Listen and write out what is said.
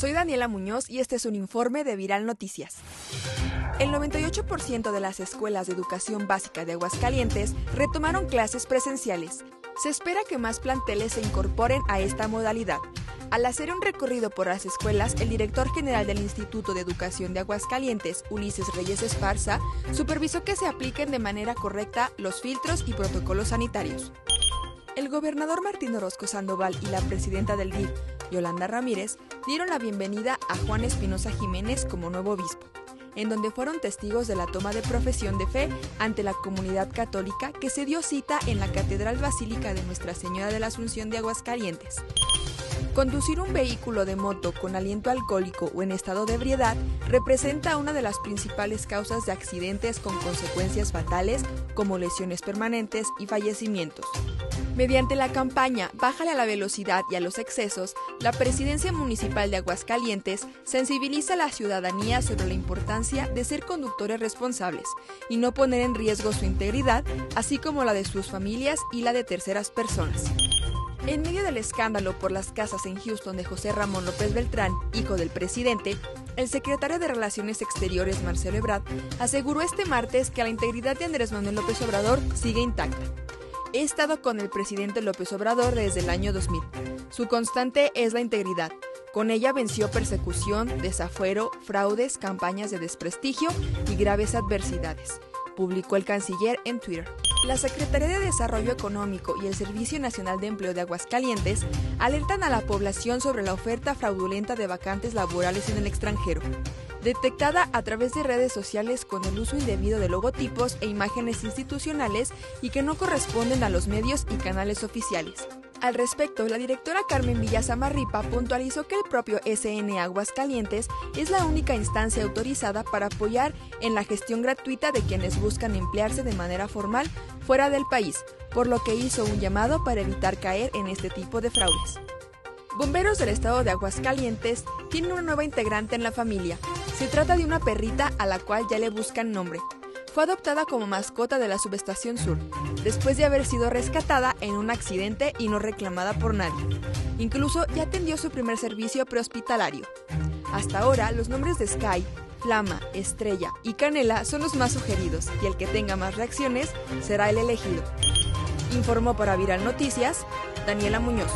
Soy Daniela Muñoz y este es un informe de Viral Noticias. El 98% de las escuelas de educación básica de Aguascalientes retomaron clases presenciales. Se espera que más planteles se incorporen a esta modalidad. Al hacer un recorrido por las escuelas, el director general del Instituto de Educación de Aguascalientes, Ulises Reyes Esparza, supervisó que se apliquen de manera correcta los filtros y protocolos sanitarios. El gobernador Martín Orozco Sandoval y la presidenta del DIF, Yolanda Ramírez, dieron la bienvenida a Juan Espinosa Jiménez como nuevo obispo en donde fueron testigos de la toma de profesión de fe ante la comunidad católica que se dio cita en la Catedral Basílica de Nuestra Señora de la Asunción de Aguascalientes. Conducir un vehículo de moto con aliento alcohólico o en estado de ebriedad representa una de las principales causas de accidentes con consecuencias fatales como lesiones permanentes y fallecimientos. Mediante la campaña Bájale a la velocidad y a los excesos, la Presidencia Municipal de Aguascalientes sensibiliza a la ciudadanía sobre la importancia de ser conductores responsables y no poner en riesgo su integridad, así como la de sus familias y la de terceras personas. En medio del escándalo por las casas en Houston de José Ramón López Beltrán, hijo del presidente, el secretario de Relaciones Exteriores Marcelo Ebrard aseguró este martes que la integridad de Andrés Manuel López Obrador sigue intacta. He estado con el presidente López Obrador desde el año 2000. Su constante es la integridad. Con ella venció persecución, desafuero, fraudes, campañas de desprestigio y graves adversidades, publicó el canciller en Twitter. La Secretaría de Desarrollo Económico y el Servicio Nacional de Empleo de Aguascalientes alertan a la población sobre la oferta fraudulenta de vacantes laborales en el extranjero detectada a través de redes sociales con el uso indebido de logotipos e imágenes institucionales y que no corresponden a los medios y canales oficiales. Al respecto, la directora Carmen Villasamarripa puntualizó que el propio SN Aguascalientes es la única instancia autorizada para apoyar en la gestión gratuita de quienes buscan emplearse de manera formal fuera del país, por lo que hizo un llamado para evitar caer en este tipo de fraudes. Bomberos del estado de Aguascalientes tienen una nueva integrante en la familia. Se trata de una perrita a la cual ya le buscan nombre. Fue adoptada como mascota de la subestación sur, después de haber sido rescatada en un accidente y no reclamada por nadie. Incluso ya atendió su primer servicio prehospitalario. Hasta ahora, los nombres de Sky, Flama, Estrella y Canela son los más sugeridos y el que tenga más reacciones será el elegido. Informó para Viral Noticias Daniela Muñoz.